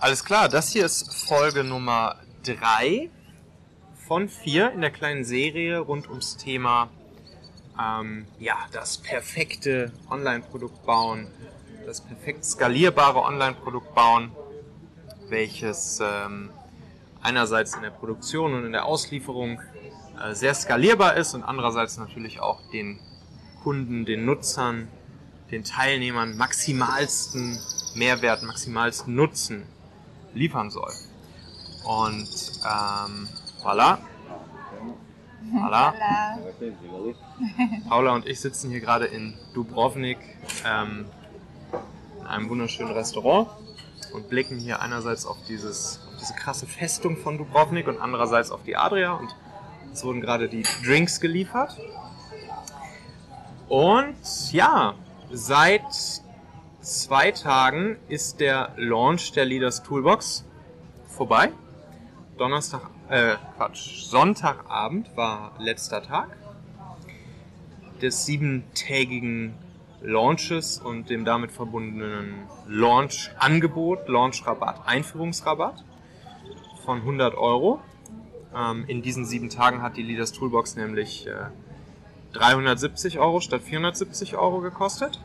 Alles klar, das hier ist Folge Nummer 3 von 4 in der kleinen Serie rund ums Thema ähm, ja, das perfekte Online-Produkt bauen, das perfekt skalierbare Online-Produkt bauen, welches ähm, einerseits in der Produktion und in der Auslieferung äh, sehr skalierbar ist und andererseits natürlich auch den Kunden, den Nutzern, den Teilnehmern maximalsten Mehrwert, maximalsten Nutzen liefern soll. Und ähm, voilà. Voilà. Paula und ich sitzen hier gerade in Dubrovnik ähm, in einem wunderschönen Restaurant und blicken hier einerseits auf, dieses, auf diese krasse Festung von Dubrovnik und andererseits auf die Adria und es wurden gerade die Drinks geliefert. Und ja, seit zwei Tagen ist der Launch der Leaders Toolbox vorbei. Donnerstag, äh, Quatsch, Sonntagabend war letzter Tag des siebentägigen Launches und dem damit verbundenen Launch-Angebot, Launch-Rabatt, Einführungsrabatt von 100 Euro. Ähm, in diesen sieben Tagen hat die Leaders Toolbox nämlich äh, 370 Euro statt 470 Euro gekostet.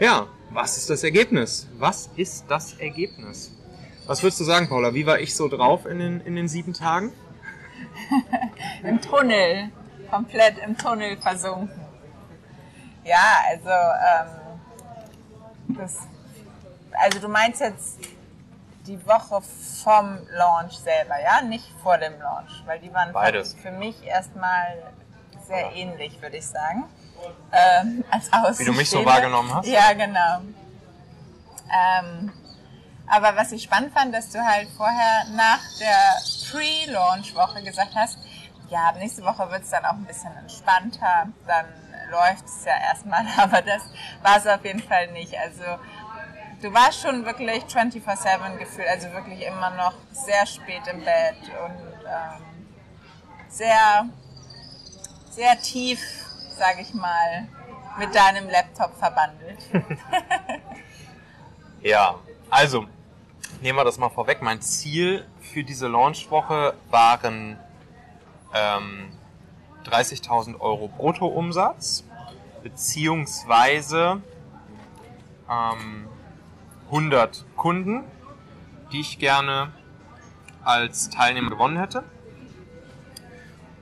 Ja, was ist das Ergebnis? Was ist das Ergebnis? Was würdest du sagen, Paula? Wie war ich so drauf in den, in den sieben Tagen? Im Tunnel. Komplett im Tunnel versunken. Ja, also, ähm, das, also du meinst jetzt die Woche vom Launch selber, ja? Nicht vor dem Launch, weil die waren Beides. für mich erstmal sehr ähnlich, würde ich sagen. Ähm, als Wie du mich so wahrgenommen hast? Ja, genau. Ähm, aber was ich spannend fand, dass du halt vorher nach der Pre-Launch-Woche gesagt hast, ja, nächste Woche wird es dann auch ein bisschen entspannter, dann läuft es ja erstmal, aber das war es auf jeden Fall nicht. Also du warst schon wirklich 24-7 gefühlt, also wirklich immer noch sehr spät im Bett und ähm, sehr, sehr tief, sage ich mal, mit deinem Laptop verbandelt. Ja, also nehmen wir das mal vorweg. Mein Ziel für diese Launchwoche waren ähm, 30.000 Euro Bruttoumsatz beziehungsweise ähm, 100 Kunden, die ich gerne als Teilnehmer gewonnen hätte.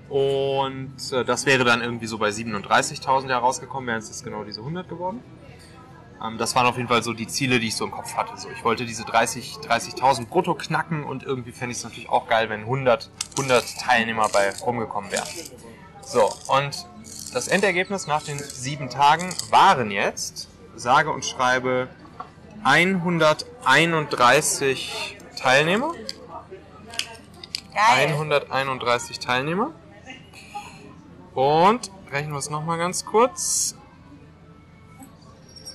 Und äh, das wäre dann irgendwie so bei 37.000 herausgekommen, wären es jetzt genau diese 100 geworden. Ähm, das waren auf jeden Fall so die Ziele, die ich so im Kopf hatte. So, ich wollte diese 30 30.000 brutto knacken und irgendwie fände ich es natürlich auch geil, wenn 100, 100 Teilnehmer bei rumgekommen wären. So, und das Endergebnis nach den sieben Tagen waren jetzt, sage und schreibe, 131 Teilnehmer. Geil. 131 Teilnehmer. Und rechnen wir es nochmal ganz kurz.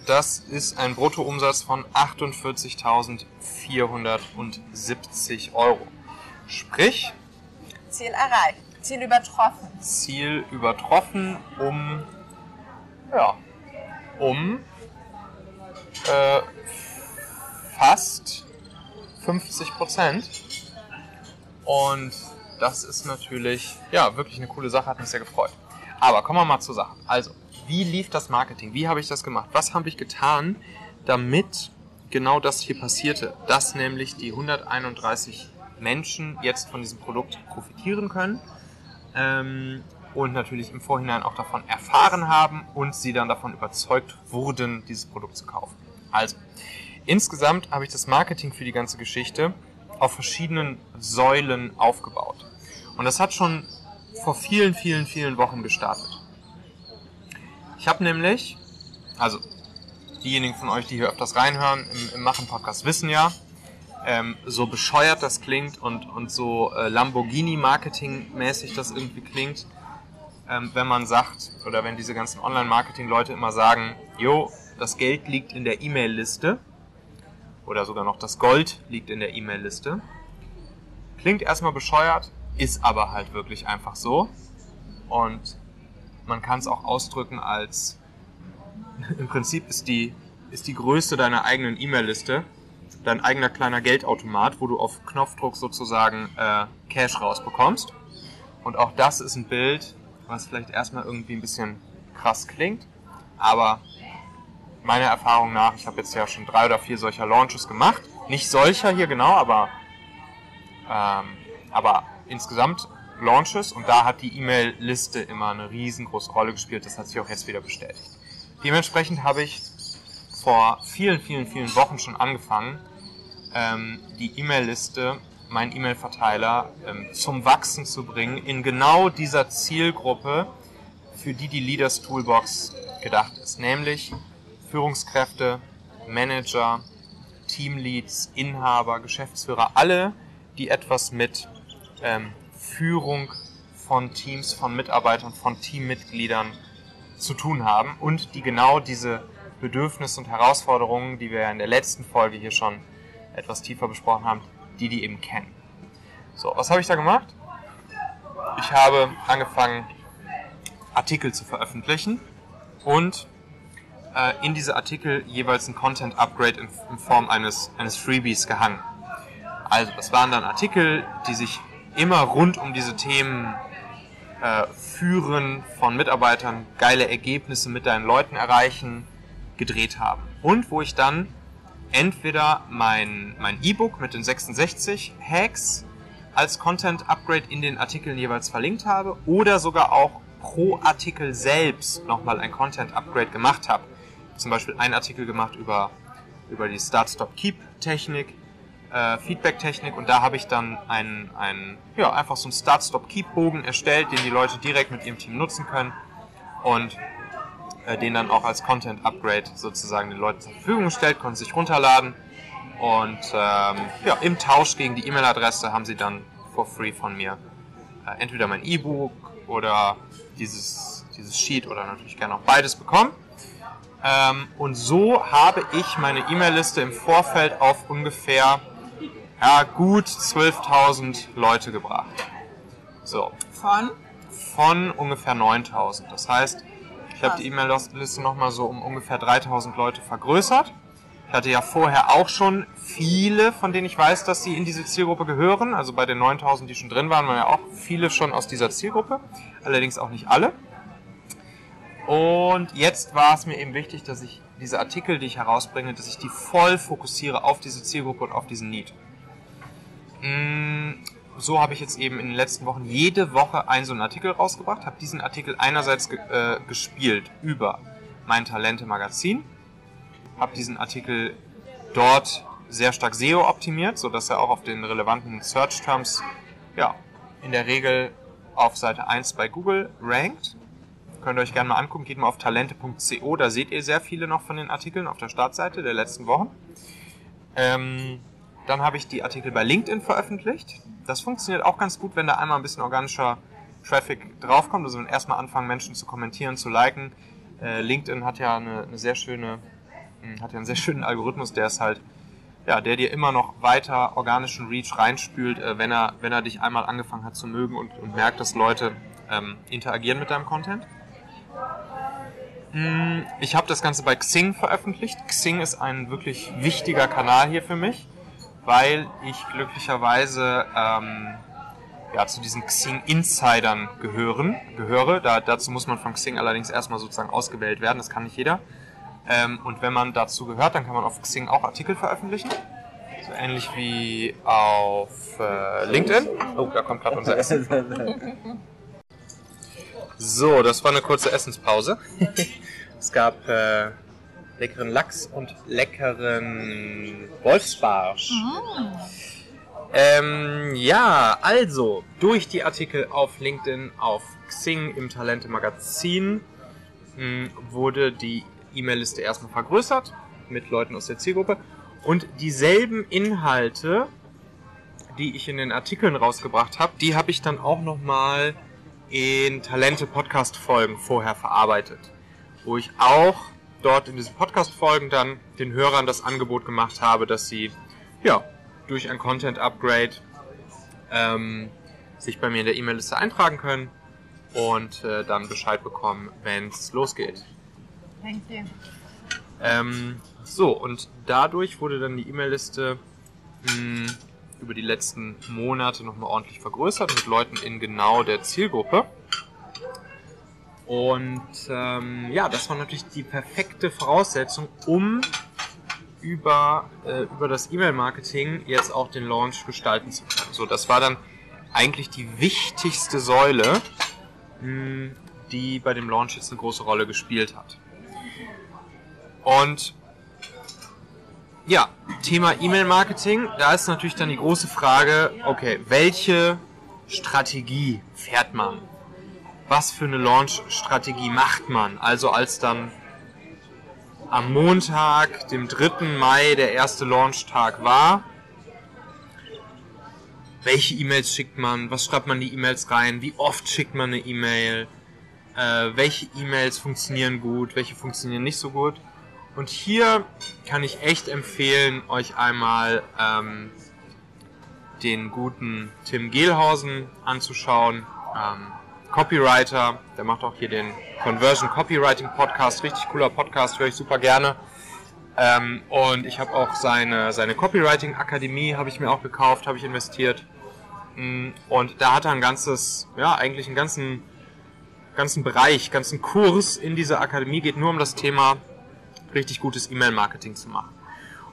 Das ist ein Bruttoumsatz von 48.470 Euro. Sprich, Ziel erreicht. Ziel übertroffen. Ziel übertroffen um, ja, um äh, fast 50 Prozent. Und das ist natürlich, ja, wirklich eine coole Sache, hat mich sehr gefreut. Aber kommen wir mal zur Sache. Also, wie lief das Marketing? Wie habe ich das gemacht? Was habe ich getan, damit genau das hier passierte? Dass nämlich die 131 Menschen jetzt von diesem Produkt profitieren können ähm, und natürlich im Vorhinein auch davon erfahren haben und sie dann davon überzeugt wurden, dieses Produkt zu kaufen. Also, insgesamt habe ich das Marketing für die ganze Geschichte auf verschiedenen Säulen aufgebaut. Und das hat schon vor vielen, vielen, vielen Wochen gestartet. Ich habe nämlich, also diejenigen von euch, die hier öfters reinhören, im, im Machen-Podcast wissen ja, ähm, so bescheuert das klingt und, und so äh, Lamborghini-Marketing-mäßig das irgendwie klingt, ähm, wenn man sagt, oder wenn diese ganzen Online-Marketing-Leute immer sagen, jo, das Geld liegt in der E-Mail-Liste, oder sogar noch das Gold liegt in der E-Mail-Liste. Klingt erstmal bescheuert, ist aber halt wirklich einfach so. Und man kann es auch ausdrücken als, im Prinzip ist die, ist die Größe deiner eigenen E-Mail-Liste dein eigener kleiner Geldautomat, wo du auf Knopfdruck sozusagen äh, Cash rausbekommst. Und auch das ist ein Bild, was vielleicht erstmal irgendwie ein bisschen krass klingt, aber meiner Erfahrung nach, ich habe jetzt ja schon drei oder vier solcher Launches gemacht. Nicht solcher hier genau, aber, ähm, aber insgesamt Launches und da hat die E-Mail-Liste immer eine riesengroße Rolle gespielt. Das hat sich auch jetzt wieder bestätigt. Dementsprechend habe ich vor vielen, vielen, vielen Wochen schon angefangen, ähm, die E-Mail-Liste, meinen E-Mail-Verteiler ähm, zum Wachsen zu bringen in genau dieser Zielgruppe, für die die Leaders Toolbox gedacht ist, nämlich Führungskräfte, Manager, Teamleads, Inhaber, Geschäftsführer, alle, die etwas mit ähm, Führung von Teams, von Mitarbeitern, von Teammitgliedern zu tun haben und die genau diese Bedürfnisse und Herausforderungen, die wir in der letzten Folge hier schon etwas tiefer besprochen haben, die die eben kennen. So, was habe ich da gemacht? Ich habe angefangen, Artikel zu veröffentlichen und äh, in diese Artikel jeweils ein Content Upgrade in, in Form eines, eines Freebies gehangen. Also, das waren dann Artikel, die sich immer rund um diese Themen äh, führen von Mitarbeitern, geile Ergebnisse mit deinen Leuten erreichen, gedreht haben. Und wo ich dann entweder mein mein E-Book mit den 66 Hacks als Content Upgrade in den Artikeln jeweils verlinkt habe oder sogar auch pro Artikel selbst nochmal ein Content Upgrade gemacht habe. Zum Beispiel einen Artikel gemacht über, über die Start-Stop-Keep-Technik, äh, Feedback-Technik und da habe ich dann einen, einen, ja, einfach so einen Start-Stop-Keep-Bogen erstellt, den die Leute direkt mit ihrem Team nutzen können und äh, den dann auch als Content-Upgrade sozusagen den Leuten zur Verfügung gestellt, konnten sich runterladen und ähm, ja, im Tausch gegen die E-Mail-Adresse haben sie dann for free von mir äh, entweder mein E-Book oder dieses, dieses Sheet oder natürlich gerne auch beides bekommen. Ähm, und so habe ich meine E-Mail-Liste im Vorfeld auf ungefähr ja, gut 12.000 Leute gebracht. So. Von? Von ungefähr 9.000. Das heißt, ich habe die E-Mail-Liste nochmal so um ungefähr 3.000 Leute vergrößert. Ich hatte ja vorher auch schon viele, von denen ich weiß, dass sie in diese Zielgruppe gehören. Also bei den 9000, die schon drin waren, waren ja auch viele schon aus dieser Zielgruppe. Allerdings auch nicht alle. Und jetzt war es mir eben wichtig, dass ich diese Artikel, die ich herausbringe, dass ich die voll fokussiere auf diese Zielgruppe und auf diesen Need. Mm, so habe ich jetzt eben in den letzten Wochen jede Woche einen so einen Artikel rausgebracht, habe diesen Artikel einerseits ge äh, gespielt über mein Talente-Magazin, habe diesen Artikel dort sehr stark SEO optimiert, so dass er auch auf den relevanten Search Terms ja, in der Regel auf Seite 1 bei Google rankt. Könnt ihr euch gerne mal angucken, geht mal auf talente.co, da seht ihr sehr viele noch von den Artikeln auf der Startseite der letzten Wochen. Ähm, dann habe ich die Artikel bei LinkedIn veröffentlicht. Das funktioniert auch ganz gut, wenn da einmal ein bisschen organischer Traffic draufkommt. Also wenn erstmal anfangen, Menschen zu kommentieren, zu liken. Äh, LinkedIn hat ja eine, eine sehr schöne hm, hat ja einen sehr schönen Algorithmus, der ist halt, ja, der dir immer noch weiter organischen Reach reinspült, äh, wenn er, wenn er dich einmal angefangen hat zu mögen und, und merkt, dass Leute ähm, interagieren mit deinem Content. Hm, ich habe das Ganze bei Xing veröffentlicht. Xing ist ein wirklich wichtiger Kanal hier für mich, weil ich glücklicherweise ähm, ja, zu diesen Xing-Insidern gehören, gehöre. Da, dazu muss man von Xing allerdings erstmal sozusagen ausgewählt werden, das kann nicht jeder. Ähm, und wenn man dazu gehört, dann kann man auf Xing auch Artikel veröffentlichen. So ähnlich wie auf äh, LinkedIn. Oh, da kommt gerade unser Essen. So, das war eine kurze Essenspause. es gab äh, leckeren Lachs und leckeren Wolfsbarsch. Mhm. Ähm, ja, also durch die Artikel auf LinkedIn, auf Xing im Talente Magazin mh, wurde die E-Mail-Liste erstmal vergrößert mit Leuten aus der Zielgruppe und dieselben Inhalte, die ich in den Artikeln rausgebracht habe, die habe ich dann auch nochmal in Talente-Podcast-Folgen vorher verarbeitet, wo ich auch dort in diesen Podcast-Folgen dann den Hörern das Angebot gemacht habe, dass sie ja durch ein Content-Upgrade ähm, sich bei mir in der E-Mail-Liste eintragen können und äh, dann Bescheid bekommen, wenn es losgeht. Thank you. Ähm, So, und dadurch wurde dann die E-Mail-Liste mh, über die letzten Monate nochmal ordentlich vergrößert mit Leuten in genau der Zielgruppe. Und ähm, ja, das war natürlich die perfekte Voraussetzung, um über, äh, über das E-Mail-Marketing jetzt auch den Launch gestalten zu können. So, das war dann eigentlich die wichtigste Säule, mh, die bei dem Launch jetzt eine große Rolle gespielt hat. Und ja, Thema E-Mail-Marketing, da ist natürlich dann die große Frage, okay, welche Strategie fährt man? Was für eine Launch-Strategie macht man? Also als dann am Montag, dem 3. Mai, der erste Launch-Tag war, welche E-Mails schickt man? Was schreibt man die E-Mails rein? Wie oft schickt man eine E-Mail? Äh, welche E-Mails funktionieren gut? Welche funktionieren nicht so gut? Und hier kann ich echt empfehlen, euch einmal ähm, den guten Tim Gehlhausen anzuschauen. Ähm, Copywriter, der macht auch hier den Conversion Copywriting Podcast, richtig cooler Podcast, höre ich super gerne. Ähm, und ich habe auch seine, seine Copywriting Akademie, habe ich mir auch gekauft, habe ich investiert. Mm, und da hat er ein ganzes, ja, eigentlich einen ganzen, ganzen Bereich, ganzen Kurs in dieser Akademie, geht nur um das Thema richtig gutes E-Mail-Marketing zu machen.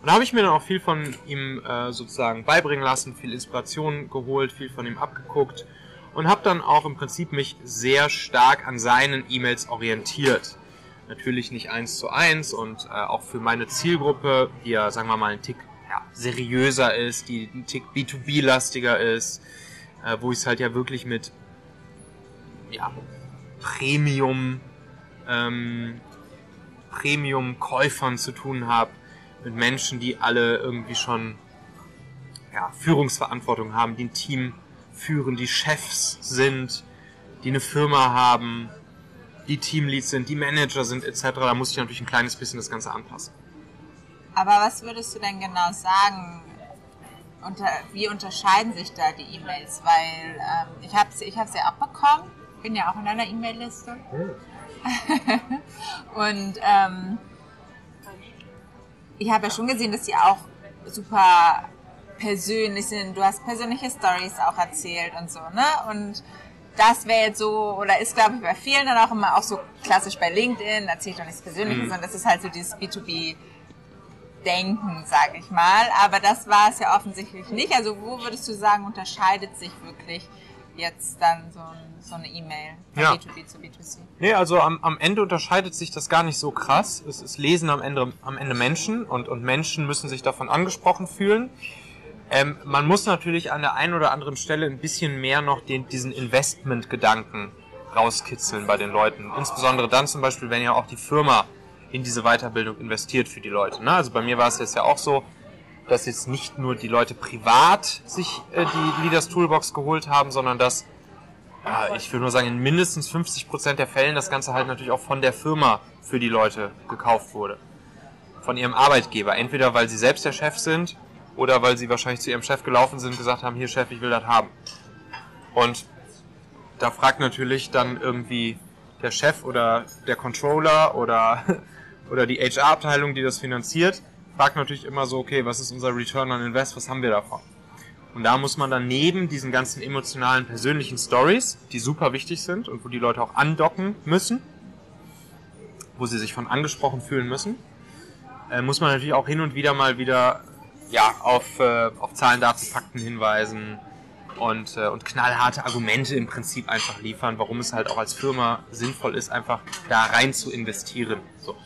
Und da habe ich mir dann auch viel von ihm äh, sozusagen beibringen lassen, viel Inspiration geholt, viel von ihm abgeguckt und habe dann auch im Prinzip mich sehr stark an seinen E-Mails orientiert. Natürlich nicht eins zu eins und äh, auch für meine Zielgruppe, die ja, sagen wir mal, ein Tick ja, seriöser ist, die ein Tick B2B-lastiger ist, äh, wo ich es halt ja wirklich mit ja, Premium ähm, Premium-Käufern zu tun habe, mit Menschen, die alle irgendwie schon ja, Führungsverantwortung haben, die ein Team führen, die Chefs sind, die eine Firma haben, die Teamleads sind, die Manager sind etc. Da muss ich natürlich ein kleines bisschen das Ganze anpassen. Aber was würdest du denn genau sagen? Unter, wie unterscheiden sich da die E-Mails? Weil ähm, ich habe ich hab sie auch bekommen, bin ja auch in einer E-Mail-Liste. Hm. und ähm, ich habe ja schon gesehen, dass sie auch super persönlich sind. Du hast persönliche Stories auch erzählt und so, ne? Und das wäre jetzt so, oder ist, glaube ich, bei vielen dann auch immer auch so klassisch bei LinkedIn, erzählt doch nichts Persönliches, mhm. sondern das ist halt so dieses B2B Denken, sage ich mal. Aber das war es ja offensichtlich nicht. Also wo würdest du sagen, unterscheidet sich wirklich jetzt dann so, so eine E-Mail von ja. B2B zu B2C? Nee, also am, am Ende unterscheidet sich das gar nicht so krass. Es, es lesen am Ende, am Ende Menschen und, und Menschen müssen sich davon angesprochen fühlen. Ähm, man muss natürlich an der einen oder anderen Stelle ein bisschen mehr noch den, diesen Investment-Gedanken rauskitzeln bei den Leuten. Insbesondere dann zum Beispiel, wenn ja auch die Firma in diese Weiterbildung investiert für die Leute. Ne? Also bei mir war es jetzt ja auch so, dass jetzt nicht nur die Leute privat sich äh, die Leaders Toolbox geholt haben, sondern dass, äh, ich würde nur sagen, in mindestens 50% der Fällen das Ganze halt natürlich auch von der Firma für die Leute gekauft wurde. Von ihrem Arbeitgeber. Entweder weil sie selbst der Chef sind oder weil sie wahrscheinlich zu ihrem Chef gelaufen sind und gesagt haben, hier Chef, ich will das haben. Und da fragt natürlich dann irgendwie der Chef oder der Controller oder, oder die HR-Abteilung, die das finanziert, fragt natürlich immer so, okay, was ist unser Return on Invest, was haben wir davon? Und da muss man dann neben diesen ganzen emotionalen, persönlichen Stories, die super wichtig sind und wo die Leute auch andocken müssen, wo sie sich von angesprochen fühlen müssen, äh, muss man natürlich auch hin und wieder mal wieder ja, auf, äh, auf Zahlen, Daten, Fakten hinweisen und, äh, und knallharte Argumente im Prinzip einfach liefern, warum es halt auch als Firma sinnvoll ist, einfach da rein zu investieren. So.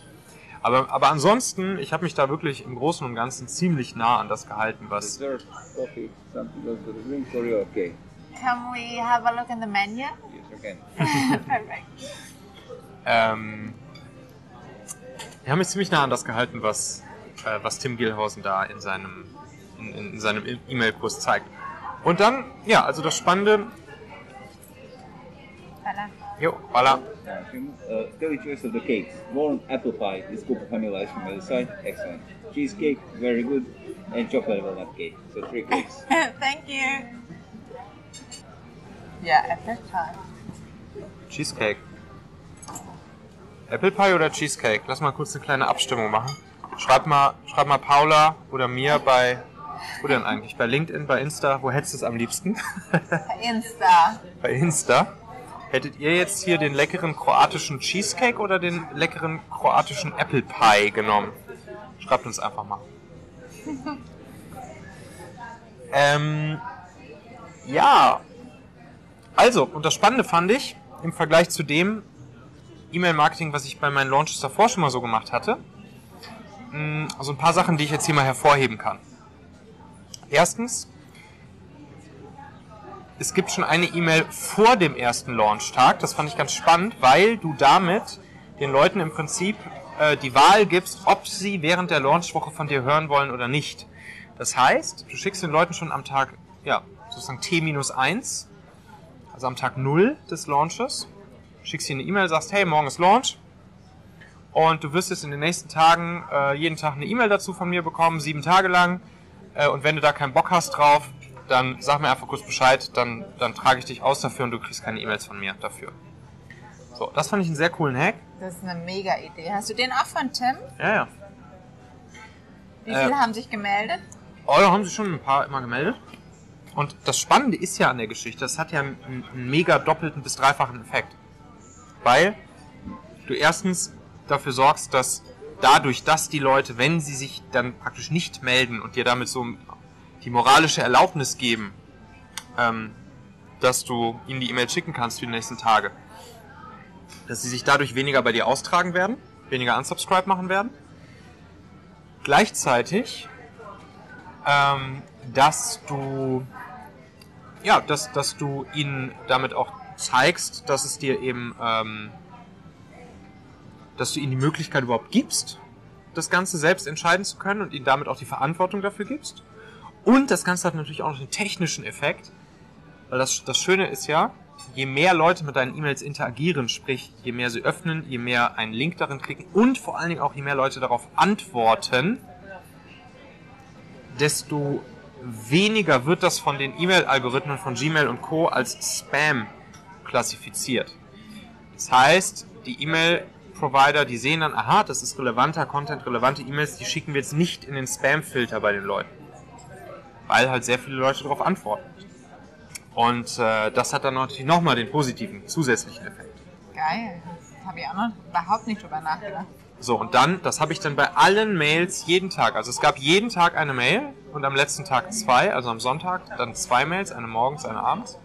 Aber, aber ansonsten, ich habe mich da wirklich im Großen und Ganzen ziemlich nah an das gehalten, was. Can we have a look in the menu? Yes, okay. Perfect. ähm, ich habe mich ziemlich nah an das gehalten, was, äh, was Tim Gilhausen da in seinem in, in seinem E-Mail-Kurs zeigt. Und dann, ja, also das Spannende. Voilà. Jo, voilà. Uh, daily choice of the cakes. Warm apple pie is good caramelized by the side. Excellent. Cheesecake, very good. And chocolate walnut cake. So three cakes. Thank you. Ja, Apple Pie. Cheesecake. Apple Pie oder Cheesecake? Lass mal kurz eine kleine Abstimmung machen. Schreib mal, schreib mal Paula oder mir bei, wo denn eigentlich? Bei LinkedIn, bei Insta, wo hättest du es am liebsten? Insta. bei Insta. Hättet ihr jetzt hier den leckeren kroatischen Cheesecake oder den leckeren kroatischen Apple Pie genommen? Schreibt uns einfach mal. ähm, ja. Also, und das Spannende fand ich, im Vergleich zu dem E-Mail-Marketing, was ich bei meinen Launches davor schon mal so gemacht hatte, mh, also ein paar Sachen, die ich jetzt hier mal hervorheben kann. Erstens, es gibt schon eine E-Mail vor dem ersten Launchtag. Das fand ich ganz spannend, weil du damit den Leuten im Prinzip äh, die Wahl gibst, ob sie während der Launchwoche von dir hören wollen oder nicht. Das heißt, du schickst den Leuten schon am Tag, ja, sozusagen T-1, also am Tag 0 des Launches, schickst ihnen eine E-Mail, sagst, hey, morgen ist Launch. Und du wirst jetzt in den nächsten Tagen äh, jeden Tag eine E-Mail dazu von mir bekommen, sieben Tage lang. Äh, und wenn du da keinen Bock hast drauf, dann sag mir einfach kurz Bescheid, dann, dann trage ich dich aus dafür und du kriegst keine E-Mails von mir dafür. So, das fand ich einen sehr coolen Hack. Das ist eine mega Idee. Hast du den auch von Tim? Ja, ja. Wie Äh, viele haben sich gemeldet? Oh, da haben sich schon ein paar immer gemeldet. Und das Spannende ist ja an der Geschichte, das hat ja einen, einen mega doppelten bis dreifachen Effekt. Weil du erstens dafür sorgst, dass dadurch, dass die Leute, wenn sie sich dann praktisch nicht melden und dir damit so die moralische Erlaubnis geben, ähm, dass du ihnen die E-Mail schicken kannst für die nächsten Tage, dass sie sich dadurch weniger bei dir austragen werden, weniger unsubscribe machen werden. Gleichzeitig ähm, dass du ja, dass, dass du ihnen damit auch zeigst, dass es dir eben, ähm, dass du ihnen die Möglichkeit überhaupt gibst, das Ganze selbst entscheiden zu können und ihnen damit auch die Verantwortung dafür gibst. Und das Ganze hat natürlich auch noch einen technischen Effekt, weil das, das Schöne ist ja, je mehr Leute mit deinen E-Mails interagieren, sprich, je mehr sie öffnen, je mehr einen Link darin klicken und vor allen Dingen auch je mehr Leute darauf antworten, desto weniger wird das von den E-Mail-Algorithmen von Gmail und Co. als Spam klassifiziert. Das heißt, die E-Mail-Provider, die sehen dann, aha, das ist relevanter Content, relevante E-Mails, die schicken wir jetzt nicht in den Spam-Filter bei den Leuten. Weil halt sehr viele Leute darauf antworten. Und äh, das hat dann natürlich nochmal den positiven, zusätzlichen Effekt. Geil. Das habe ich auch noch überhaupt nicht drüber nachgedacht. So, und dann, das habe ich dann bei allen Mails jeden Tag. Also es gab jeden Tag eine Mail und am letzten Tag zwei, also am Sonntag dann zwei Mails, eine morgens, eine abends.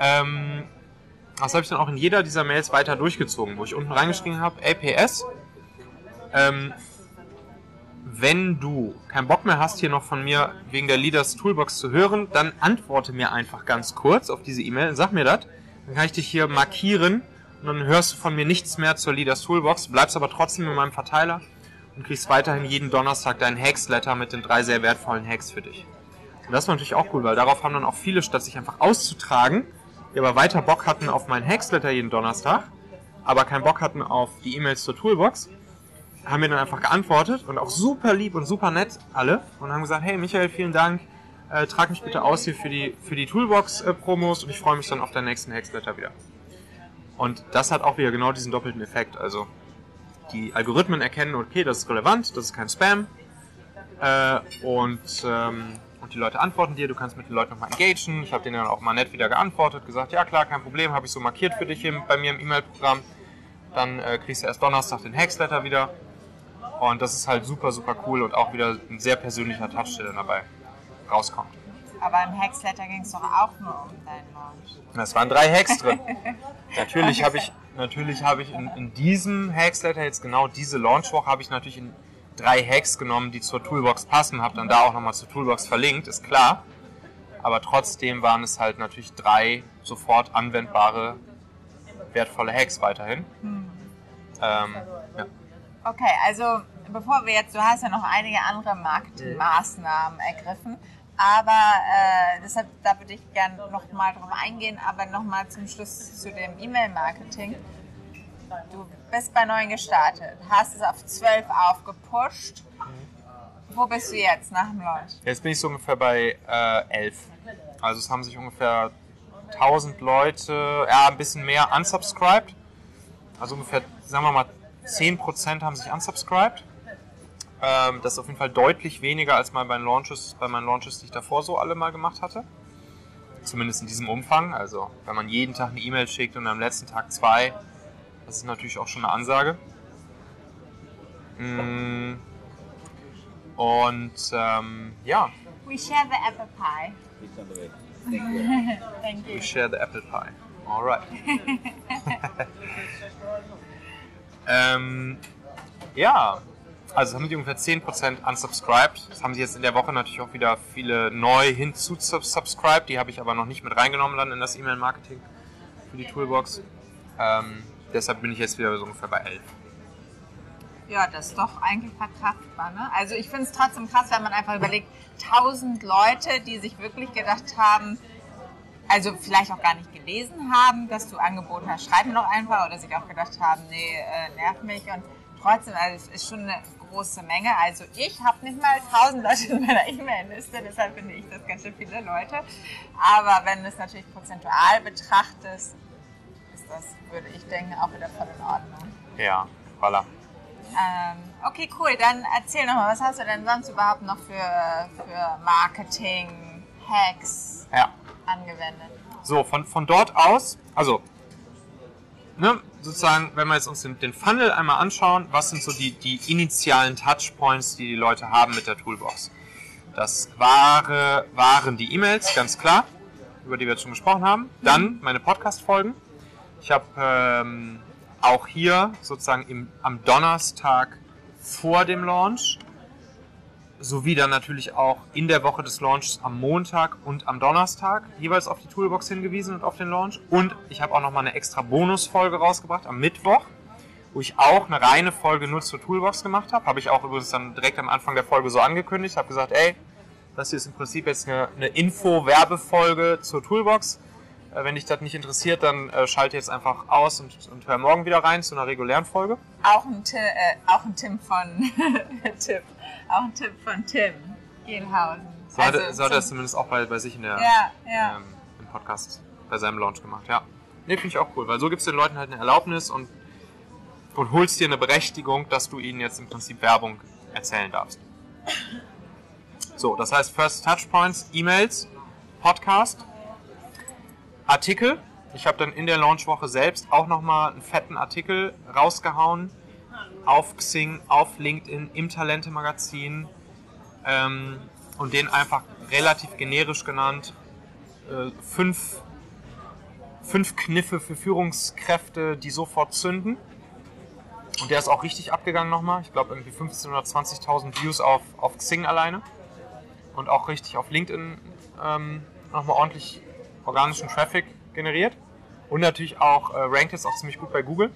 Ähm, das habe ich dann auch in jeder dieser Mails weiter durchgezogen, wo ich unten reingeschrieben habe, APS, ähm, wenn du keinen Bock mehr hast, hier noch von mir wegen der Leaders Toolbox zu hören, dann antworte mir einfach ganz kurz auf diese E-Mail, sag mir das, dann kann ich dich hier markieren und dann hörst du von mir nichts mehr zur Leaders Toolbox, bleibst aber trotzdem in meinem Verteiler und kriegst weiterhin jeden Donnerstag deinen Hacks-Letter mit den drei sehr wertvollen Hacks für dich. Und das war natürlich auch cool, weil darauf haben dann auch viele, statt sich einfach auszutragen, die aber weiter Bock hatten auf meinen Hacks-Letter jeden Donnerstag, aber keinen Bock hatten auf die E-Mails zur Toolbox, haben mir dann einfach geantwortet und auch super lieb und super nett alle und haben gesagt, hey Michael, vielen Dank, äh, trag mich bitte aus hier für die, für die Toolbox-Promos und ich freue mich dann auf deinen nächsten Hacks-Letter wieder. Und das hat auch wieder genau diesen doppelten Effekt. Also die Algorithmen erkennen, okay, das ist relevant, das ist kein Spam. Äh, und, ähm, und die Leute antworten dir, du kannst mit den Leuten nochmal engagen. Ich habe denen dann auch mal nett wieder geantwortet, gesagt, ja klar, kein Problem, habe ich so markiert für dich im, bei mir im E-Mail-Programm. Dann äh, kriegst du erst Donnerstag den Hacksletter wieder. Und das ist halt super, super cool und auch wieder ein sehr persönlicher Touch, der dann dabei rauskommt. Aber im Hacksletter ging es doch auch nur um deinen Launch. Es waren drei Hacks drin. natürlich habe ich, natürlich habe ich in, in diesem Hacksletter jetzt genau diese Launchwoche habe ich natürlich in drei Hacks genommen, die zur Toolbox passen, habe dann da auch nochmal zur Toolbox verlinkt, ist klar. Aber trotzdem waren es halt natürlich drei sofort anwendbare, wertvolle Hacks weiterhin. Ähm, ja. Okay, also bevor wir jetzt, du hast ja noch einige andere Marketingmaßnahmen ergriffen, aber äh, deshalb, da würde ich gerne nochmal drauf eingehen, aber nochmal zum Schluss zu dem E-Mail-Marketing. Du bist bei 9 gestartet, hast es auf 12 aufgepusht. Wo bist du jetzt nach dem Launch? Jetzt bin ich so ungefähr bei äh, 11. Also es haben sich ungefähr 1000 Leute, ja ein bisschen mehr unsubscribed. Also ungefähr, sagen wir mal, 10% haben sich unsubscribed. Ähm, das ist auf jeden Fall deutlich weniger als mal bei, Launches, bei meinen Launches, die ich davor so alle mal gemacht hatte. Zumindest in diesem Umfang. Also wenn man jeden Tag eine E-Mail schickt und am letzten Tag zwei, das ist natürlich auch schon eine Ansage. Mm. Und ähm, ja, We share the apple pie. Thank you. Thank we you. share the apple pie. Alright. ähm, ja, also haben die ungefähr 10% unsubscribed. Das haben sie jetzt in der Woche natürlich auch wieder viele neu hinzu-subscribed. Die habe ich aber noch nicht mit reingenommen dann in das E-Mail-Marketing für die Toolbox. Ähm, deshalb bin ich jetzt wieder so ungefähr bei 11. Ja, das ist doch eigentlich verkraftbar. Ne? Also ich finde es trotzdem krass, wenn man einfach überlegt, 1000 Leute, die sich wirklich gedacht haben, also vielleicht auch gar nicht gelesen haben, dass du angeboten hast, schreib mir doch einfach oder sich auch gedacht haben, nee, äh, nervt mich und trotzdem, also es ist schon eine große Menge. Also ich habe nicht mal 1000 Leute in meiner E-Mail-Liste, deshalb finde ich das ganz schön viele Leute. Aber wenn du es natürlich prozentual betrachtest, ist das, würde ich denken, auch wieder voll in Ordnung. Ja, voilà. Ähm, okay, cool. Dann erzähl nochmal, was hast du denn sonst überhaupt noch für, für Marketing, Hacks Ja. Angewendet? So, von, von dort aus, also, ne, sozusagen, wenn wir jetzt uns den, den Funnel einmal anschauen, was sind so die, die initialen Touchpoints, die die Leute haben mit der Toolbox? Das war, waren die E-Mails, ganz klar, über die wir jetzt schon gesprochen haben. Dann meine Podcast-Folgen. Ich habe ähm, auch hier sozusagen im, am Donnerstag vor dem Launch sowie dann natürlich auch in der Woche des Launches am Montag und am Donnerstag jeweils auf die Toolbox hingewiesen und auf den Launch. Und ich habe auch nochmal eine extra Bonusfolge rausgebracht am Mittwoch, wo ich auch eine reine Folge nur zur Toolbox gemacht habe. Habe ich auch übrigens dann direkt am Anfang der Folge so angekündigt. Habe gesagt, ey, das hier ist im Prinzip jetzt eine, eine Info-Werbefolge zur Toolbox. Äh, Wenn dich das nicht interessiert, dann äh, schalte jetzt einfach aus und, und hör morgen wieder rein zu einer regulären Folge. Auch ein, äh, auch ein Tipp von Tipp. Auch ein Tipp von Tim Gehlhausen. So hat, Also so hat er es zum- zumindest auch bei, bei sich in der, Ja, ja. ähm, im Podcast bei seinem Launch gemacht, ja. Ne, finde ich auch cool, weil so gibst du den Leuten halt eine Erlaubnis und, und holst dir eine Berechtigung, dass du ihnen jetzt im Prinzip Werbung erzählen darfst. So, das heißt First Touchpoints, E-Mails, Podcast, Artikel. Ich habe dann in der Launchwoche selbst auch nochmal einen fetten Artikel rausgehauen auf Xing, auf LinkedIn, im Talente-Magazin ähm, und den einfach relativ generisch genannt. Äh, fünf, fünf Kniffe für Führungskräfte, die sofort zünden. Und der ist auch richtig abgegangen nochmal. Ich glaube irgendwie 15.000 oder 20.000 Views auf, auf Xing alleine. Und auch richtig auf LinkedIn ähm, nochmal ordentlich organischen Traffic generiert. Und natürlich auch äh, rankt jetzt auch ziemlich gut bei Google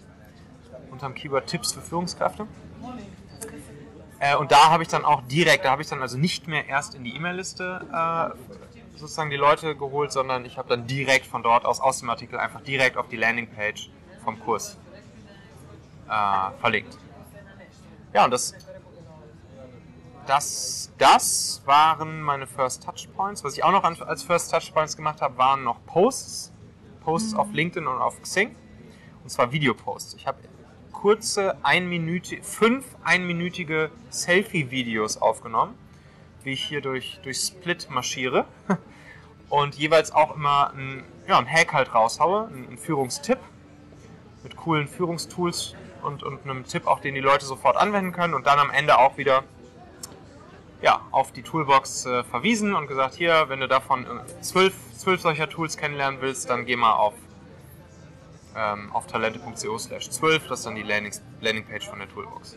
unter dem Keyword Tipps für Führungskräfte. Äh, und da habe ich dann auch direkt, da habe ich dann also nicht mehr erst in die E-Mail-Liste äh, sozusagen die Leute geholt, sondern ich habe dann direkt von dort aus, aus dem Artikel, einfach direkt auf die Landingpage vom Kurs äh, verlinkt. Ja, und das, das, das waren meine First Touchpoints. Was ich auch noch an- als First Touchpoints gemacht habe, waren noch Posts. Posts auf LinkedIn und auf Xing. Und zwar Videoposts. Ich habe kurze, einminütige, fünf einminütige Selfie-Videos aufgenommen, wie ich hier durch, durch Split marschiere. Und jeweils auch immer ein, ja, ein Hack halt raushaue, einen einen Führungstipp mit coolen Führungstools und, und einem Tipp, auch den die Leute sofort anwenden können. Und dann am Ende auch wieder ja, auf die Toolbox äh, verwiesen und gesagt, hier, wenn du davon äh, zwölf, zwölf solcher Tools kennenlernen willst, dann geh mal auf, ähm, auf talente.co slash 12, das ist dann die Landing, Landingpage von der Toolbox.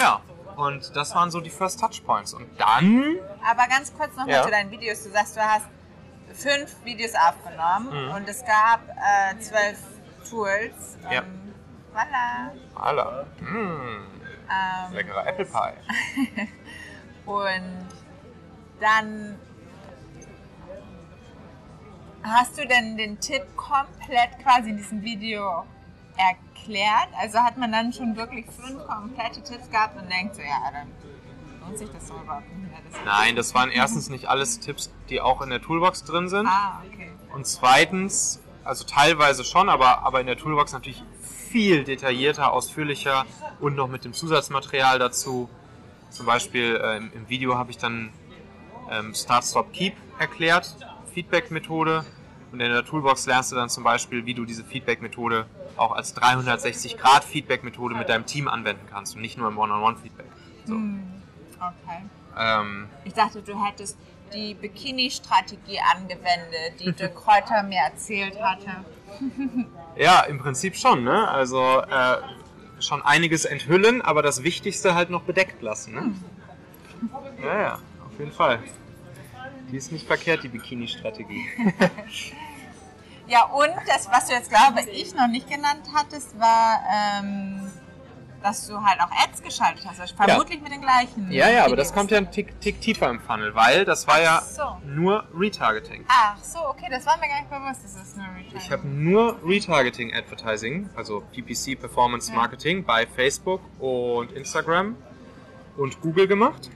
Ja, und das waren so die First Touchpoints. Und dann, Aber ganz kurz nochmal Ja. zu deinen Videos. Du sagst, du hast fünf Videos aufgenommen Mhm. und es gab äh, zwölf Tools. Ja. Ähm, voilà. alla, mh, Ähm, leckerer Apple Pie. Und dann hast du denn den Tipp komplett quasi in diesem Video erklärt? Also hat man dann schon wirklich fünf komplette Tipps gehabt und denkt so, ja, dann lohnt sich das so überhaupt nicht mehr. Das Nein, das waren erstens nicht alles Tipps, die auch in der Toolbox drin sind. Ah, okay. Und zweitens, also teilweise schon, aber, aber in der Toolbox natürlich viel detaillierter, ausführlicher und noch mit dem Zusatzmaterial dazu. Zum Beispiel äh, im, im Video habe ich dann ähm, Start, Stop, Keep erklärt, Feedback-Methode. Und in der Toolbox lernst du dann zum Beispiel, wie du diese Feedback-Methode auch als 360-Grad-Feedback-Methode mit deinem Team anwenden kannst und nicht nur im One-on-One-Feedback. So. Hm, okay. Ähm, Ich dachte, du hättest die Bikini-Strategie angewendet, die Dirk Kräuter mir erzählt hatte. ja, im Prinzip schon, ne? Also äh, schon einiges enthüllen, aber das Wichtigste halt noch bedeckt lassen, ne? Ja, ja, auf jeden Fall. Die ist nicht verkehrt, die Bikini-Strategie. Ja, und das, was du jetzt, glaube ich, noch nicht genannt hattest, war, ähm, dass du halt auch Ads geschaltet hast. Also vermutlich mit den gleichen. Ja, ja, aber das Videos. kommt ja einen Tick, Tick tiefer im Funnel, weil das war ja so. nur Retargeting. Ach so, okay, das war mir gar nicht bewusst, dass es nur Retargeting Ich habe nur Retargeting Advertising, also PPC Performance Ja. Marketing bei Facebook und Instagram und Google gemacht.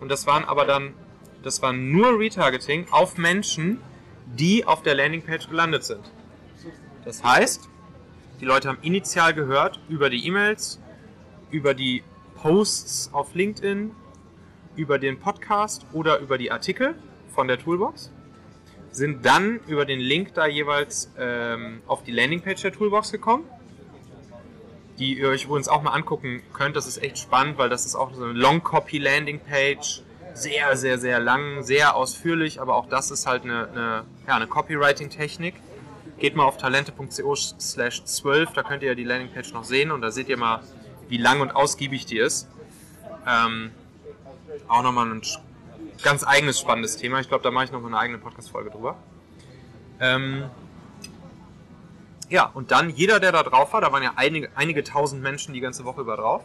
Und das waren aber dann, das war nur Retargeting auf Menschen, die auf der Landingpage gelandet sind. Das heißt, die Leute haben initial gehört über die E-Mails, über die Posts auf LinkedIn, über den Podcast oder über die Artikel von der Toolbox sind dann über den Link da jeweils ähm, auf die Landingpage der Toolbox gekommen, die ihr euch übrigens auch mal angucken könnt. Das ist echt spannend, weil das ist auch so eine Long Copy Landingpage. Sehr, sehr, sehr lang, sehr ausführlich, aber auch das ist halt eine, eine, ja, eine Copywriting-Technik. Geht mal auf talente.co slash 12, da könnt ihr ja die Landingpage noch sehen und da seht ihr mal, wie lang und ausgiebig die ist. Ähm, auch nochmal ein ganz eigenes spannendes Thema. Ich glaube, da mache ich noch mal eine eigene Podcast-Folge drüber. Ähm, ja, und dann jeder, der da drauf war, da waren ja einige, einige tausend Menschen die ganze Woche über drauf.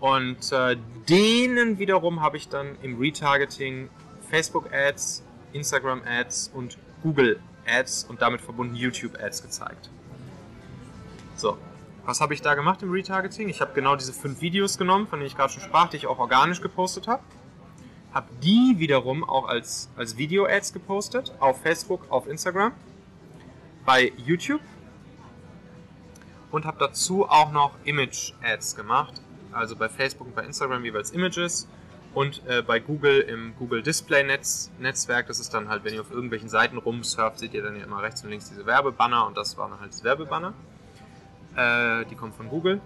Und äh, denen wiederum habe ich dann im Retargeting Facebook-Ads, Instagram-Ads und Google-Ads und damit verbunden YouTube-Ads gezeigt. So, was habe ich da gemacht im Retargeting? Ich habe genau diese fünf Videos genommen, von denen ich gerade schon sprach, die ich auch organisch gepostet habe. Habe die wiederum auch als, als Video-Ads gepostet auf Facebook, auf Instagram, bei YouTube und habe dazu auch noch Image-Ads gemacht. Also bei Facebook und bei Instagram jeweils Images und äh, bei Google im Google Display Netz, Netzwerk. Das ist dann halt, wenn ihr auf irgendwelchen Seiten rumsurft, seht ihr dann ja immer rechts und links diese Werbebanner und das waren halt das Werbebanner. Äh, die kommen von Google.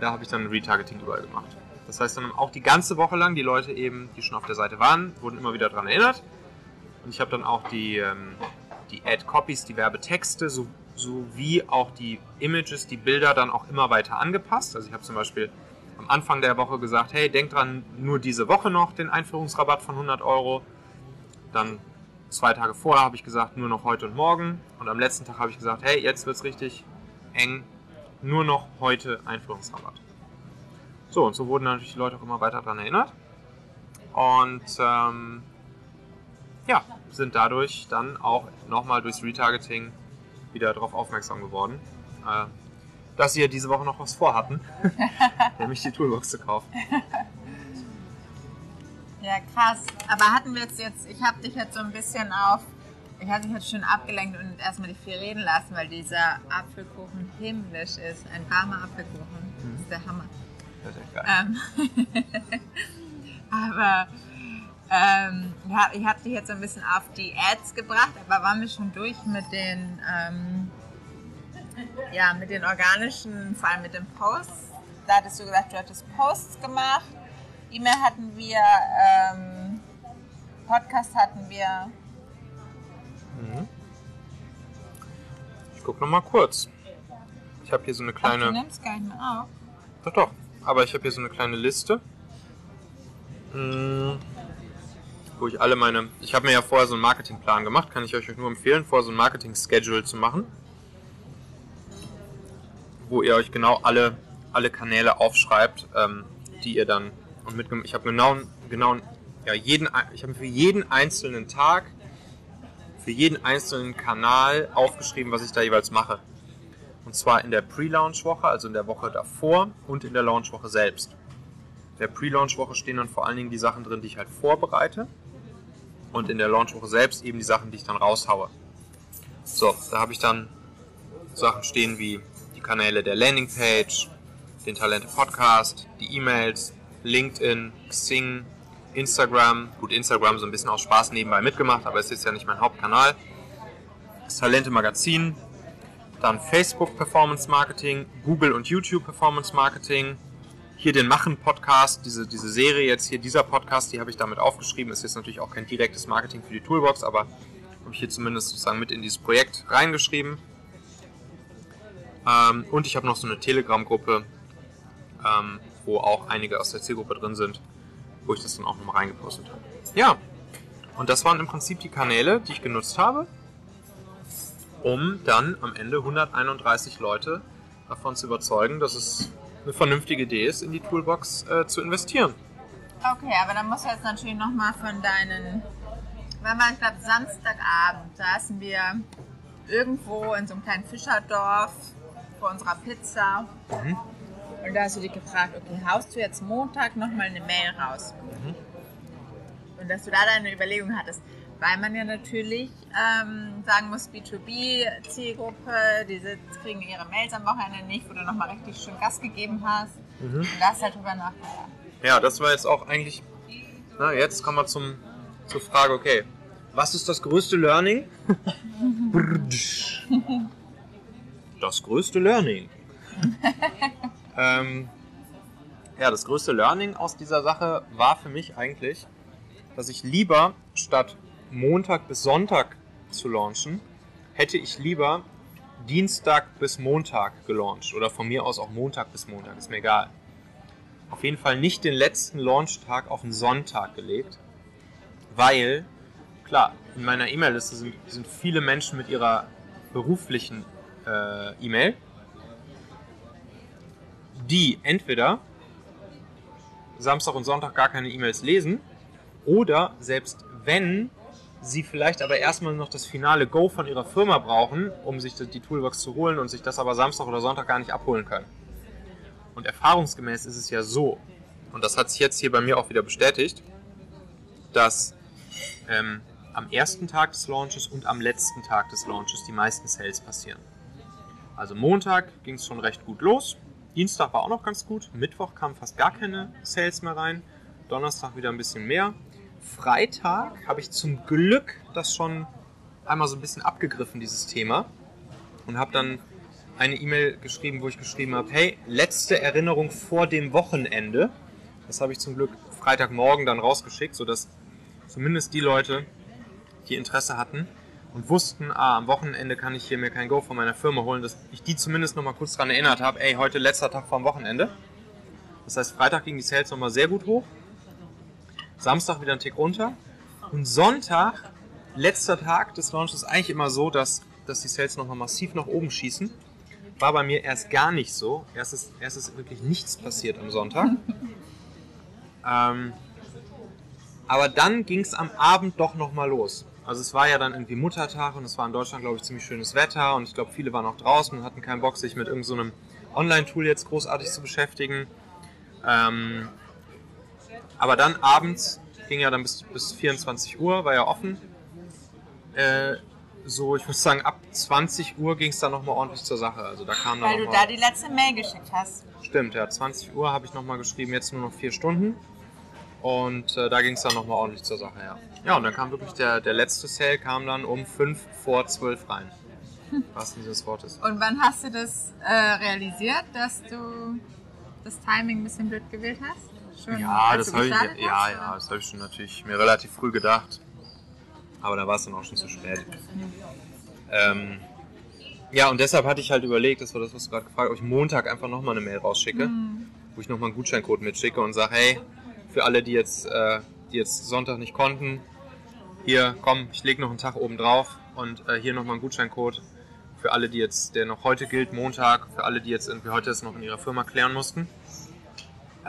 Da habe ich dann Retargeting überall gemacht. Das heißt dann auch die ganze Woche lang, die Leute eben, die schon auf der Seite waren, wurden immer wieder daran erinnert. Und ich habe dann auch die, ähm, die Ad-Copies, die Werbetexte, so, sowie auch die Images, die Bilder dann auch immer weiter angepasst. Also ich habe zum Beispiel am Anfang der Woche gesagt, hey, denkt dran, nur diese Woche noch den Einführungsrabatt von 100 Euro. Dann zwei Tage vorher habe ich gesagt, nur noch heute und morgen. Und am letzten Tag habe ich gesagt, hey, jetzt wird es richtig eng, nur noch heute Einführungsrabatt. So, und so wurden natürlich die Leute auch immer weiter daran erinnert. Und ähm, ja, sind dadurch dann auch nochmal durchs Retargeting wieder darauf aufmerksam geworden, äh, dass sie ja diese Woche noch was vorhatten, nämlich die Toolbox zu kaufen. Ja, krass. Aber hatten wir jetzt jetzt, ich habe dich jetzt so ein bisschen auf, ich habe dich jetzt schön abgelenkt und erstmal dich viel reden lassen, weil dieser Apfelkuchen himmlisch ist. Ein warmer Apfelkuchen. Das ist der Hammer. Das ist echt geil. Ähm, aber ähm, ja, ich habe dich jetzt so ein bisschen auf die Ads gebracht, aber waren wir schon durch mit den, ähm, ja, mit den organischen, vor allem mit den Posts. Da hattest du gesagt, du hattest Posts gemacht. E-Mail hatten wir, ähm, Podcast hatten wir. Mhm. Ich gucke nochmal kurz. Ich habe hier so eine Ach, kleine. du nimmst gar nicht mehr auf. Doch, doch. Aber ich habe hier so eine kleine Liste. Mm, Wo ich alle meine. Ich habe mir ja vorher so einen Marketingplan gemacht. Kann ich euch nur empfehlen, vorher so ein Marketing-Schedule zu machen. Wo ihr euch genau alle, alle Kanäle aufschreibt, ähm, die ihr dann. Und mit, ich habe genau, genau ja, jeden, ich habe für jeden einzelnen Tag, für jeden einzelnen Kanal aufgeschrieben, was ich da jeweils mache. Und zwar in der Pre-Launch-Woche, also in der Woche davor und in der Launch-Woche selbst. In der Pre-Launch-Woche stehen dann vor allen Dingen die Sachen drin, die ich halt vorbereite. Und in der Launch-Woche selbst eben die Sachen, die ich dann raushaue. So, da habe ich dann Sachen stehen wie die Kanäle der Landingpage, den Talente Podcast, die E-Mails, LinkedIn, Xing, Instagram. Gut, Instagram so ein bisschen aus Spaß nebenbei mitgemacht, aber es ist ja nicht mein Hauptkanal. Das Talente Magazin, dann Facebook Performance Marketing, Google und YouTube Performance Marketing, hier den Machen Podcast, diese, diese Serie jetzt hier, dieser Podcast, die habe ich damit aufgeschrieben. Ist jetzt natürlich auch kein direktes Marketing für die Toolbox, aber habe ich hier zumindest sozusagen mit in dieses Projekt reingeschrieben. Ähm, und ich habe noch so eine Telegram-Gruppe, ähm, wo auch einige aus der Zielgruppe drin sind, wo ich das dann auch nochmal reingepostet habe. Ja, und das waren im Prinzip die Kanäle, die ich genutzt habe, um dann am Ende 131 Leute davon zu überzeugen, dass es eine vernünftige Idee ist, in die Toolbox äh, zu investieren. Okay, aber dann musst du jetzt natürlich nochmal von deinen. Wann war ich glaube Samstagabend, saßen wir irgendwo in so einem kleinen Fischerdorf vor unserer Pizza. Mhm. Und da hast du dich gefragt, okay, haust du jetzt Montag nochmal eine Mail raus? Mhm. Und dass du da deine Überlegung hattest. Weil man ja natürlich ähm, sagen muss, B2B-Zielgruppe, die sitzt, kriegen ihre Mails am Wochenende nicht, wo du nochmal richtig schön Gas gegeben hast. Mhm. Und da hast du halt drüber nachgedacht. Ja, das war jetzt auch eigentlich. Na, jetzt kommen wir zum, zur Frage, okay, was ist das größte Learning? das größte Learning. ähm, ja, das größte Learning aus dieser Sache war für mich eigentlich, dass ich lieber statt Montag bis Sonntag zu launchen, hätte ich lieber Dienstag bis Montag gelauncht. Oder von mir aus auch Montag bis Montag, ist mir egal. Auf jeden Fall nicht den letzten Launchtag auf den Sonntag gelegt, weil, klar, in meiner E-Mail-Liste sind, sind viele Menschen mit ihrer beruflichen äh, E-Mail, die entweder Samstag und Sonntag gar keine E-Mails lesen oder selbst wenn sie vielleicht aber erstmal noch das finale Go von ihrer Firma brauchen, um sich die Toolbox zu holen und sich das aber Samstag oder Sonntag gar nicht abholen können. Und erfahrungsgemäß ist es ja so, und das hat sich jetzt hier bei mir auch wieder bestätigt, dass ähm, am ersten Tag des Launches und am letzten Tag des Launches die meisten Sales passieren. Also Montag ging es schon recht gut los, Dienstag war auch noch ganz gut, Mittwoch kamen fast gar keine Sales mehr rein, Donnerstag wieder ein bisschen mehr. Freitag habe ich zum Glück das schon einmal so ein bisschen abgegriffen, dieses Thema, und habe dann eine E-Mail geschrieben, wo ich geschrieben habe, hey, letzte Erinnerung vor dem Wochenende. Das habe ich zum Glück Freitagmorgen dann rausgeschickt, sodass zumindest die Leute, die Interesse hatten und wussten, ah, am Wochenende kann ich hier mir kein Go von meiner Firma holen, dass ich die zumindest noch mal kurz daran erinnert habe, ey, heute letzter Tag vor dem Wochenende. Das heißt, Freitag ging die Sales nochmal sehr gut hoch. Samstag wieder ein Tick runter. Und Sonntag, letzter Tag des Launches, ist eigentlich immer so, dass, dass die Sales nochmal massiv nach oben schießen. War bei mir erst gar nicht so. Erst ist, erst ist wirklich nichts passiert am Sonntag. ähm, aber dann ging es am Abend doch nochmal los. Also es war ja dann irgendwie Muttertag und es war in Deutschland, glaube ich, ziemlich schönes Wetter und ich glaube, viele waren auch draußen und hatten keinen Bock, sich mit irgendeinem so Online-Tool jetzt großartig zu beschäftigen. Ähm, aber dann abends ging ja dann bis, bis 24 Uhr, war ja offen. Äh, so, ich würde sagen, ab 20 Uhr ging es dann nochmal ordentlich zur Sache. Also da kam Weil du noch da mal, die letzte Mail geschickt hast. Stimmt, ja, 20 Uhr habe ich nochmal geschrieben, jetzt nur noch vier Stunden. Und äh, da ging es dann nochmal ordentlich zur Sache, ja. Ja, und dann kam wirklich der, der letzte Sale, kam dann um 5 vor 12 rein. Was dieses Wortes. Und wann hast du das äh, realisiert, dass du das Timing ein bisschen blöd gewählt hast? Schon Ja, das habe ich, ja, hast, ja, das habe ich schon natürlich mir relativ früh gedacht. Aber da war es dann auch schon zu spät. Ähm, ja, und deshalb hatte ich halt überlegt, das war das, was du gerade gefragt hast, ob ich Montag einfach nochmal eine Mail rausschicke, wo ich nochmal einen Gutscheincode mitschicke und sage, hey, für alle, die jetzt, äh, die jetzt Sonntag nicht konnten, hier, komm, ich lege noch einen Tag oben drauf und äh, hier nochmal einen Gutscheincode für alle, die jetzt, der noch heute gilt, Montag, für alle, die jetzt irgendwie heute das noch in ihrer Firma klären mussten.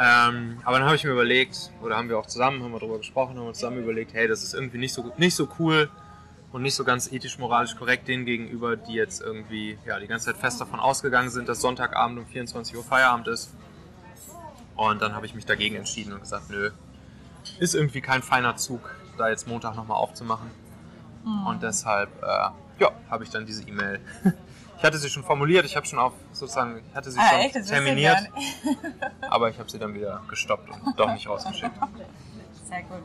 Ähm, aber dann habe ich mir überlegt, oder haben wir auch zusammen, haben wir darüber gesprochen, haben wir zusammen überlegt, hey, das ist irgendwie nicht so, nicht so cool und nicht so ganz ethisch, moralisch korrekt denen gegenüber, die jetzt irgendwie ja, die ganze Zeit fest davon ausgegangen sind, dass Sonntagabend um 24 Uhr Feierabend ist. Und dann habe ich mich dagegen entschieden und gesagt, nö, ist irgendwie kein feiner Zug, da jetzt Montag nochmal aufzumachen. Und deshalb, äh, ja, habe ich dann diese E-Mail Ich hatte sie schon formuliert, ich habe schon auf sozusagen, ich hatte sie Ah, schon echt? Das terminiert, aber ich habe sie dann wieder gestoppt und doch nicht rausgeschickt. Sehr gut.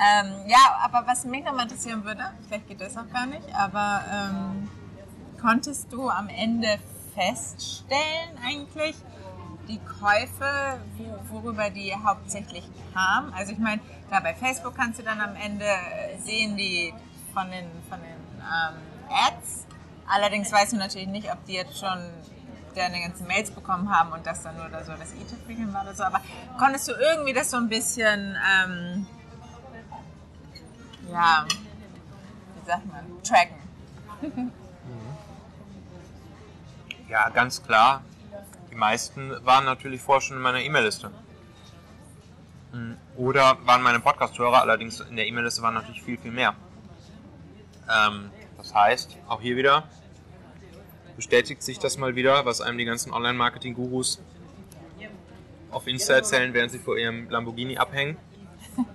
Ähm, ja, aber was mich nochmal interessieren würde, vielleicht geht das auch gar nicht, aber ähm, konntest du am Ende feststellen eigentlich die Käufe, wo, worüber die hauptsächlich kamen? Also ich meine, da bei Facebook kannst du dann am Ende sehen die von den, von den ähm, Ads. Allerdings weißt du natürlich nicht, ob die jetzt schon deine ganzen Mails bekommen haben und das dann nur oder so das E-Ticket war oder so. Aber konntest du irgendwie das so ein bisschen, ähm, ja, wie sagt man, tracken? Ja, ganz klar. Die meisten waren natürlich vorher schon in meiner E-Mail-Liste. Mm, Oder waren meine Podcast-Hörer, allerdings in der E-Mail-Liste waren natürlich viel, viel mehr. Ähm, das heißt, auch hier wieder bestätigt sich das mal wieder, was einem die ganzen Online-Marketing-Gurus auf Insta erzählen, während sie vor ihrem Lamborghini abhängen.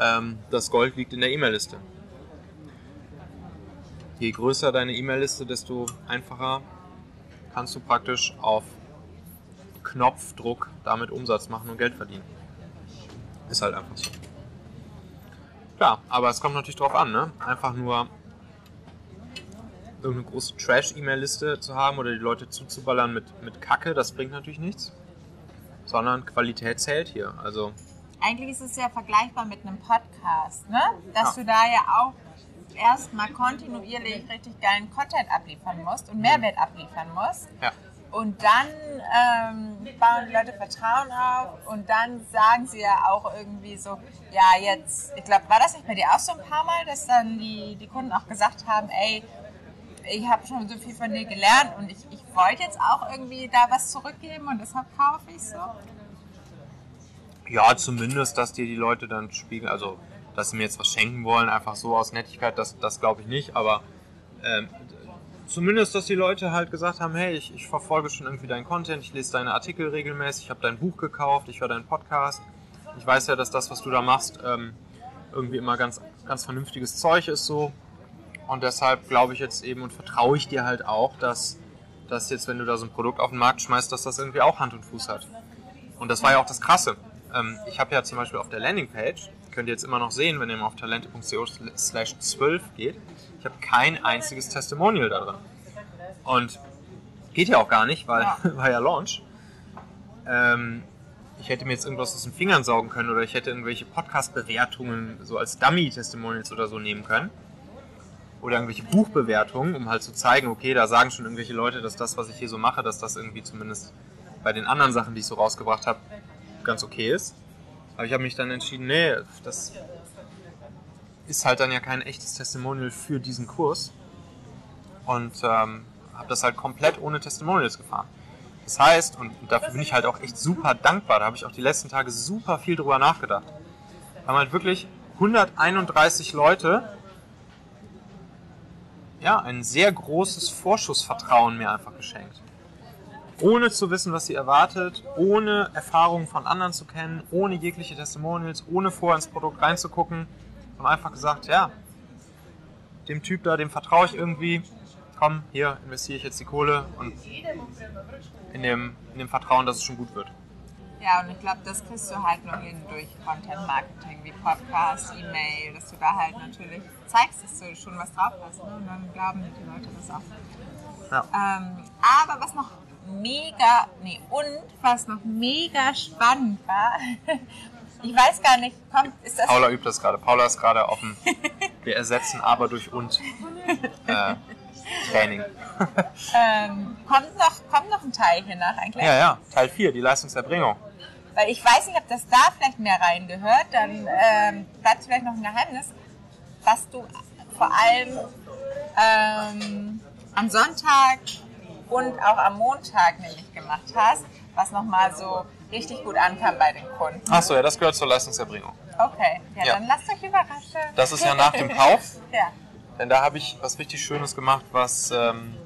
Ähm, das Gold liegt in der E-Mail-Liste. Je größer deine E-Mail-Liste, desto einfacher kannst du praktisch auf Knopfdruck damit Umsatz machen und Geld verdienen. Ist halt einfach so. Klar, aber es kommt natürlich drauf an, ne? Einfach nur irgendeine große Trash-E-Mail-Liste zu haben oder die Leute zuzuballern mit, mit Kacke, das bringt natürlich nichts. Sondern Qualität zählt hier. Also, Eigentlich ist es ja vergleichbar mit einem Podcast, ne? Dass Ja. du da ja auch erstmal kontinuierlich richtig geilen Content abliefern musst und Mehrwert abliefern musst. ja. Und dann ähm, bauen die Leute Vertrauen auf und dann sagen sie ja auch irgendwie so, ja jetzt, ich glaube, war das nicht bei dir auch so ein paar Mal, dass dann die, die Kunden auch gesagt haben, ey, ich habe schon so viel von dir gelernt und ich, ich wollte jetzt auch irgendwie da was zurückgeben und deshalb kaufe ich so. Ja, zumindest, dass dir die Leute dann spiegeln, also dass sie mir jetzt was schenken wollen, einfach so aus Nettigkeit, das, das glaube ich nicht, aber ähm, zumindest, dass die Leute halt gesagt haben, hey, ich, ich verfolge schon irgendwie deinen Content, ich lese deine Artikel regelmäßig, ich habe dein Buch gekauft, ich höre deinen Podcast. Ich weiß ja, dass das, was du da machst, ähm, irgendwie immer ganz, ganz vernünftiges Zeug ist so. Und deshalb glaube ich jetzt eben und vertraue ich dir halt auch, dass, dass jetzt, wenn du da so ein Produkt auf den Markt schmeißt, dass das irgendwie auch Hand und Fuß hat. Und das war ja auch das Krasse. Ähm, ich habe ja zum Beispiel auf der Landingpage, könnt ihr jetzt immer noch sehen, wenn ihr mal auf talente.co slash 12 geht, ich habe kein einziges Testimonial da drin. Und geht ja auch gar nicht, weil Ja. war ja Launch. Ähm, ich hätte mir jetzt irgendwas aus den Fingern saugen können oder ich hätte irgendwelche Podcast-Bewertungen so als Dummy-Testimonials oder so nehmen können. Oder irgendwelche Buchbewertungen, um halt zu zeigen, okay, da sagen schon irgendwelche Leute, dass das, was ich hier so mache, dass das irgendwie zumindest bei den anderen Sachen, die ich so rausgebracht habe, ganz okay ist. Aber ich habe mich dann entschieden, nee, das ist halt dann ja kein echtes Testimonial für diesen Kurs. Und ähm, habe das halt komplett ohne Testimonials gefahren. Das heißt, und dafür bin ich halt auch echt super dankbar, da habe ich auch die letzten Tage super viel drüber nachgedacht. Haben halt wirklich 131 Leute ja, ein sehr großes Vorschussvertrauen mir einfach geschenkt. Ohne zu wissen, was sie erwartet, ohne Erfahrungen von anderen zu kennen, ohne jegliche Testimonials, ohne vorher ins Produkt reinzugucken, haben einfach gesagt, ja, dem Typ da, dem vertraue ich irgendwie, komm, hier investiere ich jetzt die Kohle und in dem, in dem Vertrauen, dass es schon gut wird. Ja, und ich glaube, das kriegst du halt nur hin durch Content Marketing, wie Podcast, E-Mail, dass du da halt natürlich zeigst, dass du schon was drauf hast. Ne? Und dann glauben die Leute das auch. Ja. Ähm, aber was noch mega, nee, und was noch mega spannend war, ich weiß gar nicht, kommt, ist das. Paula übt das gerade. Paula ist gerade auf dem Wir ersetzen aber durch und äh, Training. Ähm, kommt, noch, kommt noch ein Teil hier nach eigentlich? Ja, ja, Teil 4, die Leistungserbringung. Weil ich weiß nicht, ob das da vielleicht mehr reingehört, dann ähm, bleibt es vielleicht noch ein Geheimnis, was du vor allem ähm, am Sonntag und auch am Montag nämlich gemacht hast, was nochmal so richtig gut ankam bei den Kunden. Achso, ja, das gehört zur Leistungserbringung. Okay, ja, Ja. dann lasst euch überraschen. Das ist ja nach dem Kauf. ja. Denn da habe ich was richtig Schönes gemacht, was, ähm,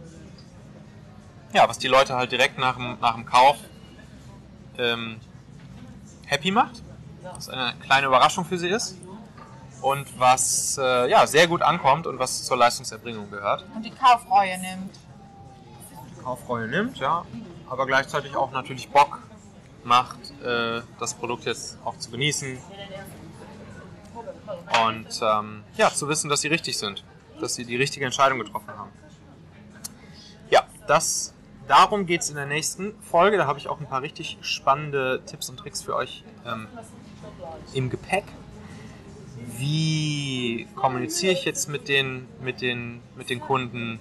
ja, was die Leute halt direkt nach dem, nach dem Kauf ähm, happy macht. Was eine kleine Überraschung für sie ist. Und was äh, ja, sehr gut ankommt und was zur Leistungserbringung gehört. Und die Kaufreue nimmt. Kaufreue nimmt, ja, aber gleichzeitig auch natürlich Bock macht, äh, das Produkt jetzt auch zu genießen und ähm, ja, zu wissen, dass sie richtig sind, dass sie die richtige Entscheidung getroffen haben. Ja, das, darum geht es in der nächsten Folge. Da habe ich auch ein paar richtig spannende Tipps und Tricks für euch ähm, im Gepäck. Wie kommuniziere ich jetzt mit den, mit den, mit den Kunden?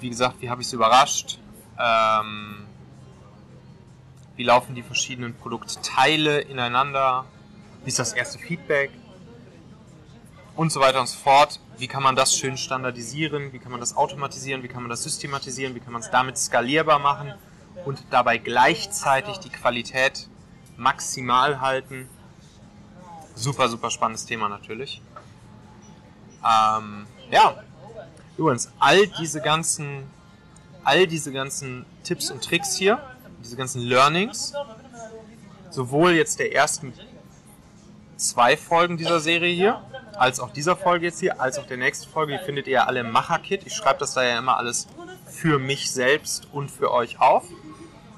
Wie gesagt, wie habe ich es überrascht? Ähm, wie laufen die verschiedenen Produktteile ineinander? Wie ist das erste Feedback? Und so weiter und so fort. Wie kann man das schön standardisieren? Wie kann man das automatisieren? Wie kann man das systematisieren? Wie kann man es damit skalierbar machen? Und dabei gleichzeitig die Qualität maximal halten? Super, super spannendes Thema natürlich. Ähm, ja, übrigens, all diese ganzen, all diese ganzen Tipps und Tricks hier, diese ganzen Learnings, sowohl jetzt der ersten zwei Folgen dieser Serie hier, als auch dieser Folge jetzt hier, als auch der nächsten Folge, die findet ihr alle im Macher-Kit. Ich schreibe das da ja immer alles für mich selbst und für euch auf,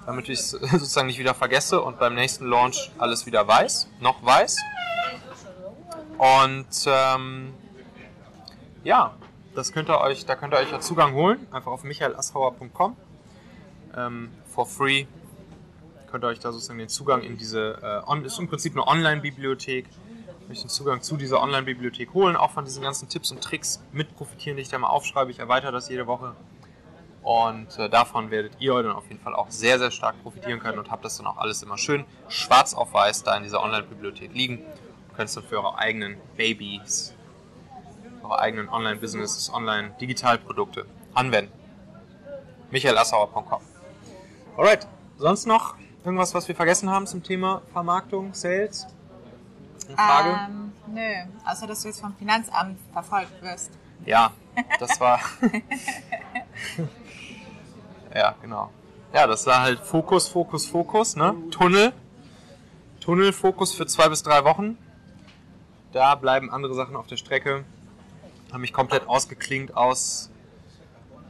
damit ich es sozusagen nicht wieder vergesse und beim nächsten Launch alles wieder weiß, noch weiß. Und ähm, ja, das könnt ihr euch, da könnt ihr euch ja Zugang holen, einfach auf michaelassauer.com ähm, for free könnt ihr euch da sozusagen den Zugang in diese, äh, on, ist im Prinzip eine Online-Bibliothek, euch den Zugang zu dieser Online-Bibliothek holen, auch von diesen ganzen Tipps und Tricks mit profitieren, die ich da mal aufschreibe. Ich erweitere das jede Woche. Und äh, davon werdet ihr dann auf jeden Fall auch sehr, sehr stark profitieren können und habt das dann auch alles immer schön schwarz auf weiß da in dieser Online-Bibliothek liegen. Und könnt es dann für eure eigenen Babys, eure eigenen Online-Businesses, Online-Digitalprodukte anwenden. michaelassauer.com Alright, sonst noch Irgendwas, was wir vergessen haben zum Thema Vermarktung, Sales? Eine Frage? Ähm, nö, außer dass du jetzt vom Finanzamt verfolgt wirst. Ja, das war. ja, genau. Ja, das war halt Fokus, Fokus, Fokus, ne? Tunnel. Tunnelfokus für zwei bis drei Wochen. Da bleiben andere Sachen auf der Strecke. Haben mich komplett ausgeklingt aus,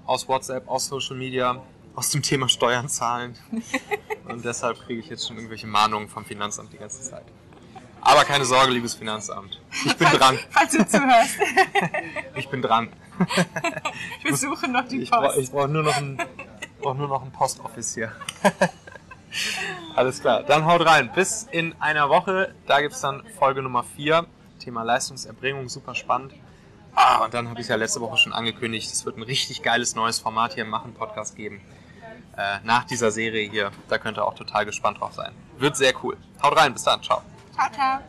aus WhatsApp, aus Social Media aus dem Thema Steuern zahlen. Und deshalb kriege ich jetzt schon irgendwelche Mahnungen vom Finanzamt die ganze Zeit. Aber keine Sorge, liebes Finanzamt. Ich bin dran. Falls du zuhörst. Ich bin dran. Ich besuche noch die Ich Post. brauche brauch nur noch ein, brauch nur noch ein Postoffice hier. Alles klar, dann haut rein. Bis in einer Woche. Da gibt es dann Folge Nummer 4. Thema Leistungserbringung, super spannend. Ah, und dann habe ich ja letzte Woche schon angekündigt, es wird ein richtig geiles neues Format hier im Machen-Podcast geben. Äh, nach dieser Serie hier. Da könnt ihr auch total gespannt drauf sein. Wird sehr cool. Haut rein, bis dann, ciao. Ciao, ciao.